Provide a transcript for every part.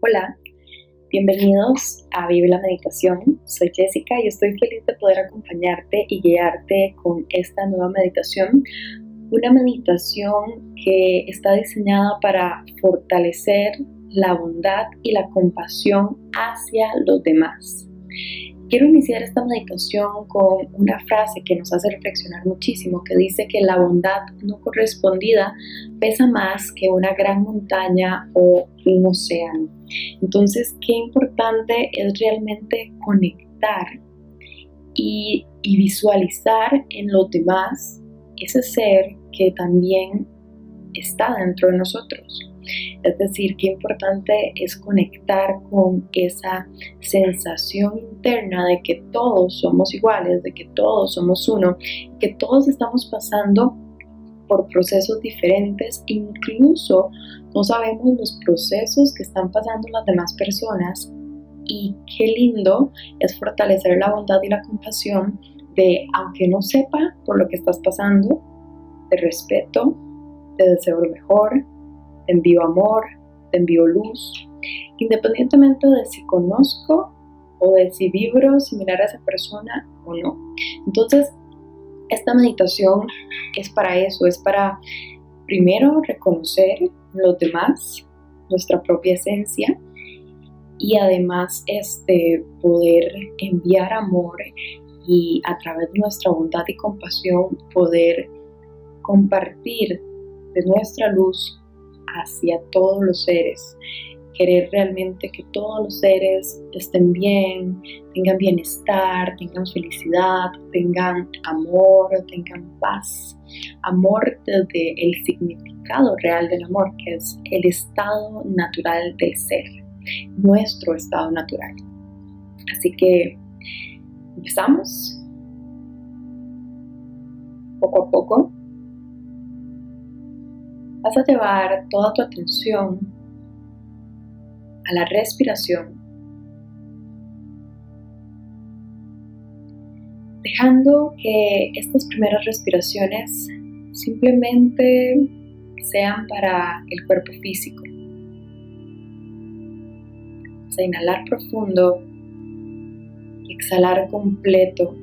Hola, bienvenidos a Vive la Meditación. Soy Jessica y estoy feliz de poder acompañarte y guiarte con esta nueva meditación. Una meditación que está diseñada para fortalecer la bondad y la compasión hacia los demás. Quiero iniciar esta meditación con una frase que nos hace reflexionar muchísimo, que dice que la bondad no correspondida pesa más que una gran montaña o un océano. Entonces, qué importante es realmente conectar y, visualizar en los demás ese ser que también está dentro de nosotros. Es decir, qué importante es conectar con esa sensación interna de que todos somos iguales, de que todos somos uno, que todos estamos pasando por procesos diferentes, incluso no sabemos los procesos que están pasando las demás personas. Y qué lindo es fortalecer la bondad y la compasión de, aunque no sepa por lo que estás pasando, te respeto, te deseo lo mejor, te envío amor, te envío luz, independientemente de si conozco o de si vibro similar a esa persona o no. Entonces, esta meditación es para eso, es para primero reconocer los demás, nuestra propia esencia y además este, poder enviar amor y a través de nuestra bondad y compasión poder compartir de nuestra luz hacia todos los seres. Querer realmente que todos los seres estén bien, tengan bienestar, tengan felicidad, tengan amor, tengan paz. Amor desde el significado real del amor, que es el estado natural del ser, nuestro estado natural. Así que empezamos poco a poco vas a llevar toda tu atención a la respiración, dejando que estas primeras respiraciones simplemente sean para el cuerpo físico. Vas a inhalar profundo y exhalar completo,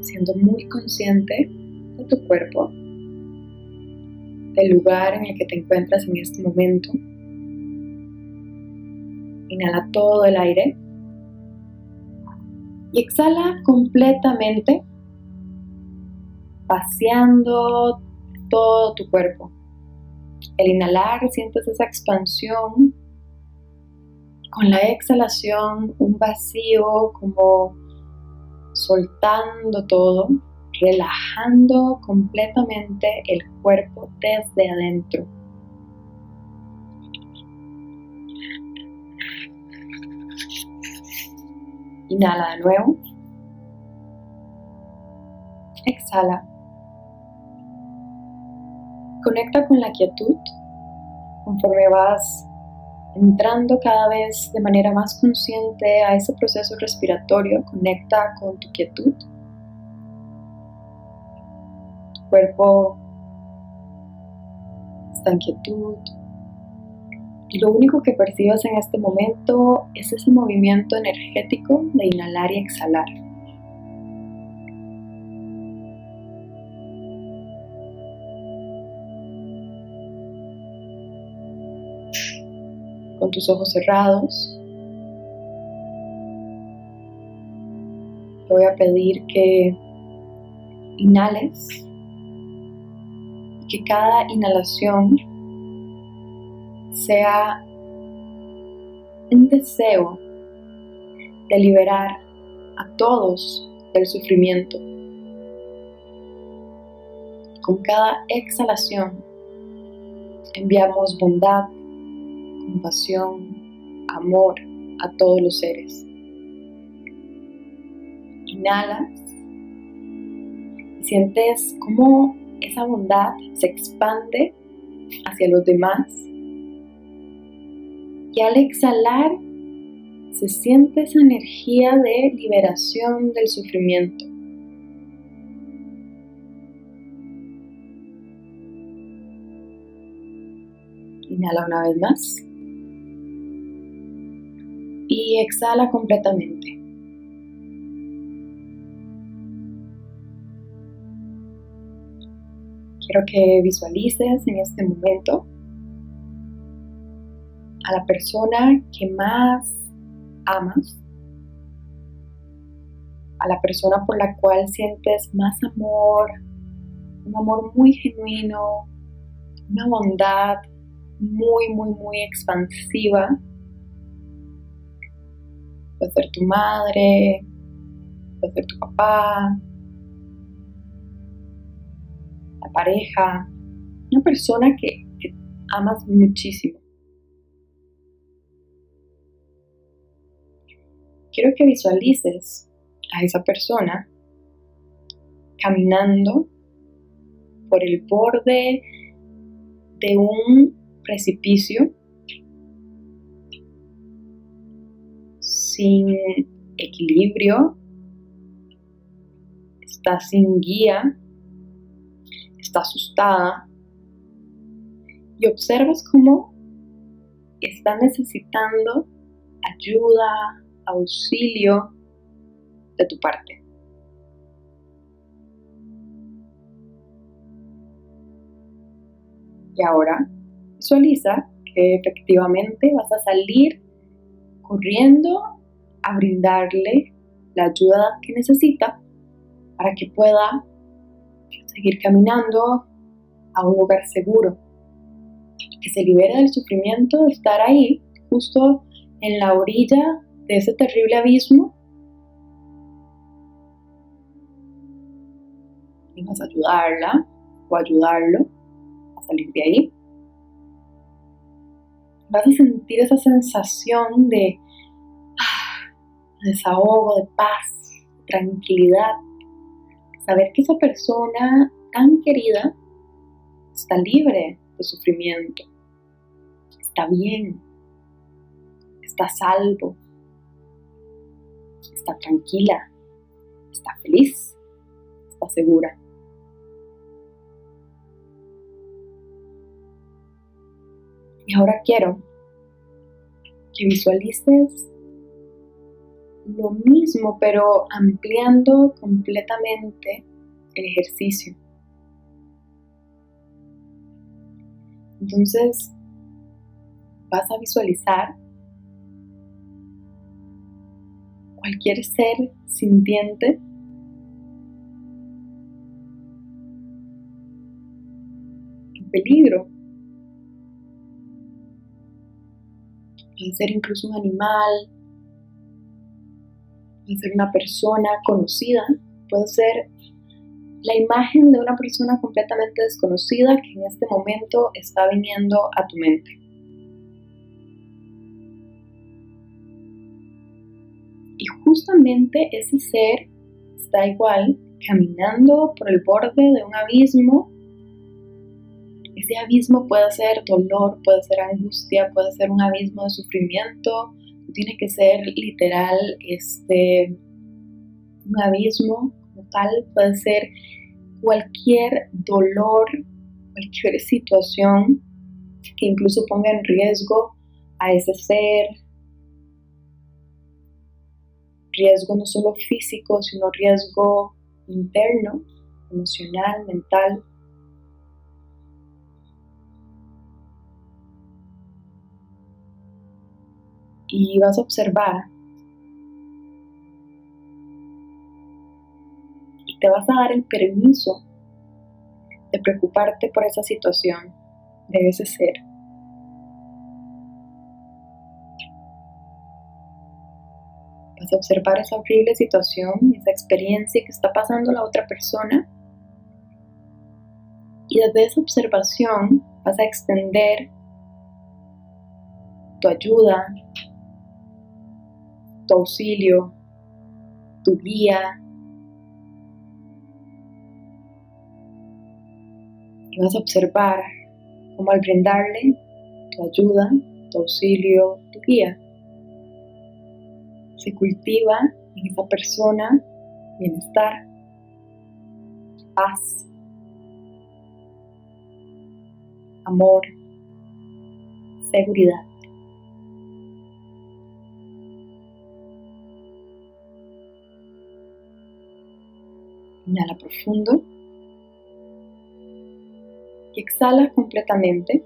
siendo muy consciente tu cuerpo, del lugar en el que te encuentras en este momento. Inhala todo el aire y exhala completamente, paseando todo tu cuerpo. El inhalar sientes esa expansión, con la exhalación un vacío como soltando todo relajando completamente el cuerpo desde adentro. Inhala de nuevo. Exhala. Conecta con la quietud conforme vas entrando cada vez de manera más consciente a ese proceso respiratorio. Conecta con tu quietud cuerpo está en quietud. Y lo único que percibes en este momento es ese movimiento energético de inhalar y exhalar. Con tus ojos cerrados, te voy a pedir que inhales que cada inhalación sea un deseo de liberar a todos del sufrimiento. Con cada exhalación enviamos bondad, compasión, amor a todos los seres. Inhalas y sientes cómo esa bondad se expande hacia los demás. Y al exhalar se siente esa energía de liberación del sufrimiento. Inhala una vez más. Y exhala completamente. Quiero que visualices en este momento a la persona que más amas, a la persona por la cual sientes más amor, un amor muy genuino, una bondad muy, muy, muy expansiva. Puede ser tu madre, puede ser tu papá, pareja, una persona que, que amas muchísimo. Quiero que visualices a esa persona caminando por el borde de un precipicio sin equilibrio, está sin guía, está asustada y observas cómo está necesitando ayuda, auxilio de tu parte. Y ahora visualiza que efectivamente vas a salir corriendo a brindarle la ayuda que necesita para que pueda seguir caminando a un lugar seguro, que se libere del sufrimiento de estar ahí, justo en la orilla de ese terrible abismo. Y vas a ayudarla o ayudarlo salir de ahí. Vas a sentir esa sensación de ah, desahogo, de paz, tranquilidad. Saber que esa persona tan querida está libre de sufrimiento, está bien, está salvo, está tranquila, está feliz, está segura. Y ahora quiero que visualices lo mismo, pero ampliando completamente el ejercicio. Entonces, vas a visualizar cualquier ser sintiente en peligro puede ser incluso un animal, puede ser una persona conocida, puede ser la imagen de una persona completamente desconocida que en este momento está viniendo a tu mente. Y justamente ese ser está igual caminando por el borde de un abismo ese abismo puede ser dolor, puede ser angustia, puede ser un abismo de sufrimiento, tiene que ser literal este, un abismo como tal, puede ser cualquier dolor, cualquier situación que incluso ponga en riesgo a ese ser, riesgo no solo físico, sino riesgo interno, emocional, mental. Y vas a observar y te vas a dar el permiso de preocuparte por esa situación, de ese ser. Vas a observar esa horrible situación, esa experiencia que está pasando la otra persona. Y desde esa observación vas a extender tu ayuda, tu auxilio, tu guía. Y vas a observar cómo al brindarle tu ayuda, tu auxilio, tu guía, se cultiva en esa persona bienestar, paz, amor, seguridad. Inhala profundo y exhala completamente.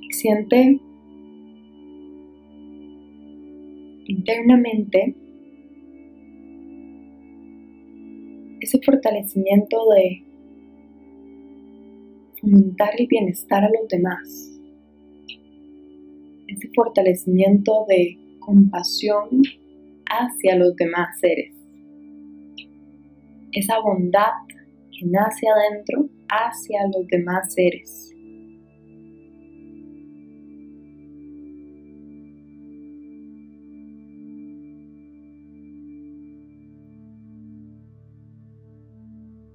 Y siente internamente ese fortalecimiento de fomentar el bienestar a los demás, ese fortalecimiento de compasión hacia los demás seres, esa bondad que nace adentro hacia los demás seres.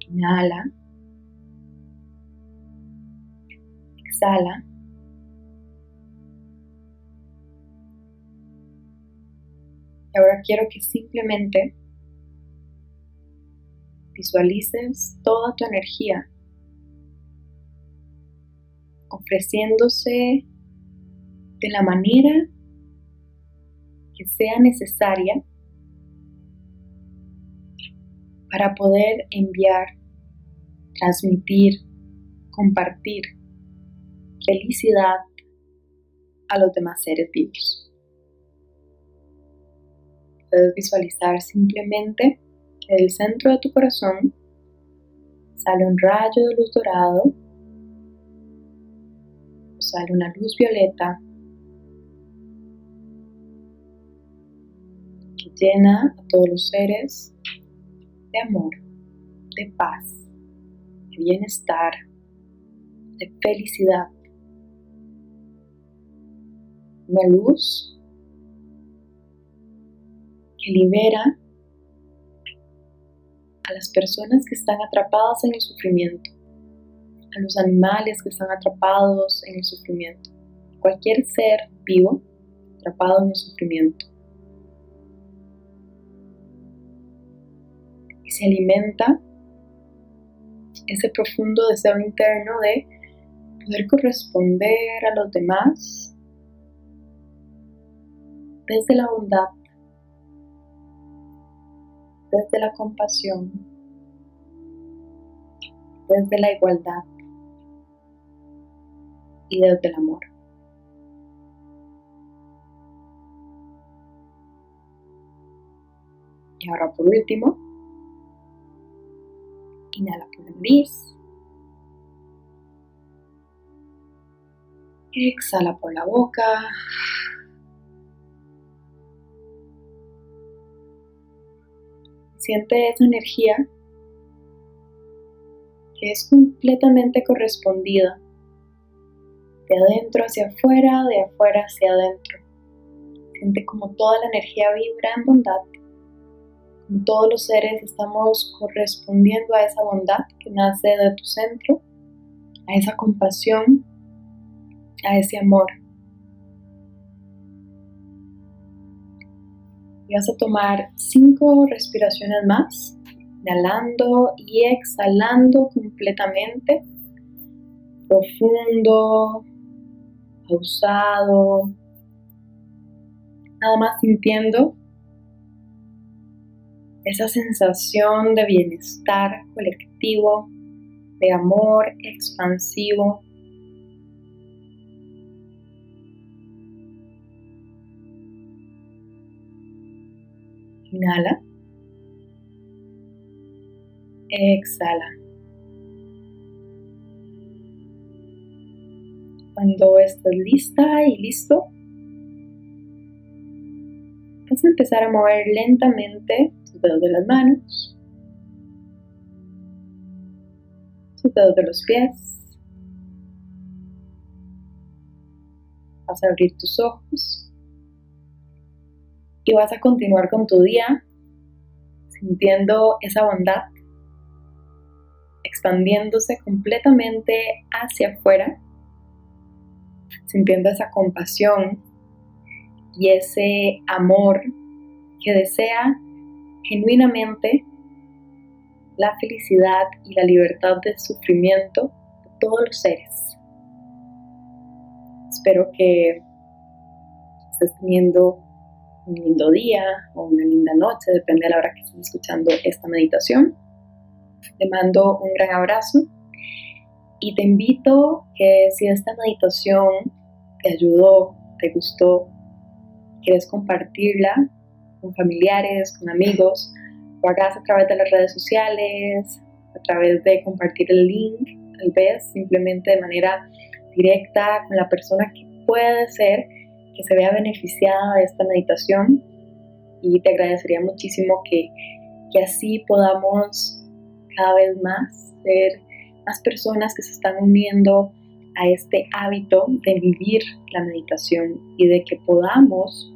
Inhala. Exhala. Y ahora quiero que simplemente visualices toda tu energía ofreciéndose de la manera que sea necesaria para poder enviar, transmitir, compartir felicidad a los demás seres vivos. Puedes visualizar simplemente que del centro de tu corazón sale un rayo de luz dorado, sale una luz violeta que llena a todos los seres de amor, de paz, de bienestar, de felicidad. Una luz que libera a las personas que están atrapadas en el sufrimiento, a los animales que están atrapados en el sufrimiento, cualquier ser vivo atrapado en el sufrimiento. Y se alimenta ese profundo deseo interno de poder corresponder a los demás desde la bondad desde la compasión, desde la igualdad y desde el amor. Y ahora por último, inhala por la nariz. Exhala por la boca. Siente esa energía que es completamente correspondida de adentro hacia afuera, de afuera hacia adentro. Siente como toda la energía vibra en bondad. Como todos los seres estamos correspondiendo a esa bondad que nace de tu centro, a esa compasión, a ese amor. Y vas a tomar cinco respiraciones más, inhalando y exhalando completamente, profundo, pausado, nada más sintiendo esa sensación de bienestar colectivo, de amor expansivo Inhala. Exhala. Cuando estés lista y listo, vas a empezar a mover lentamente tus dedos de las manos, tus dedos de los pies. Vas a abrir tus ojos y vas a continuar con tu día sintiendo esa bondad, expandiéndose completamente hacia afuera, sintiendo esa compasión y ese amor que desea genuinamente la felicidad y la libertad del sufrimiento de todos los seres. Espero que estés teniendo un lindo día o una linda noche, depende de la hora que estés escuchando esta meditación. Te mando un gran abrazo y te invito que si esta meditación te ayudó, te gustó, quieres compartirla con familiares, con amigos, lo hagas a través de las redes sociales, a través de compartir el link, tal vez simplemente de manera directa con la persona que puede ser que se vea beneficiada de esta meditación y te agradecería muchísimo que, que así podamos cada vez más ser más personas que se están uniendo a este hábito de vivir la meditación y de que podamos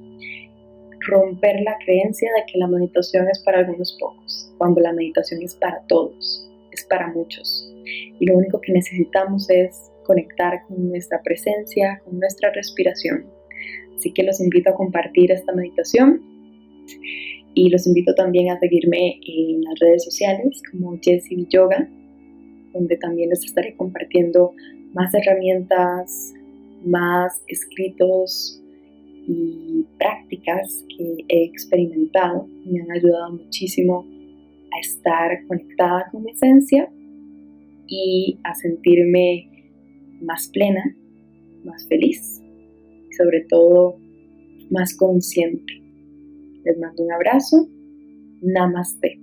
romper la creencia de que la meditación es para algunos pocos, cuando la meditación es para todos, es para muchos. Y lo único que necesitamos es conectar con nuestra presencia, con nuestra respiración. Así que los invito a compartir esta meditación y los invito también a seguirme en las redes sociales como Jessie Yoga, donde también les estaré compartiendo más herramientas, más escritos y prácticas que he experimentado. Me han ayudado muchísimo a estar conectada con mi esencia y a sentirme más plena, más feliz sobre todo más consciente. Les mando un abrazo. Namaste.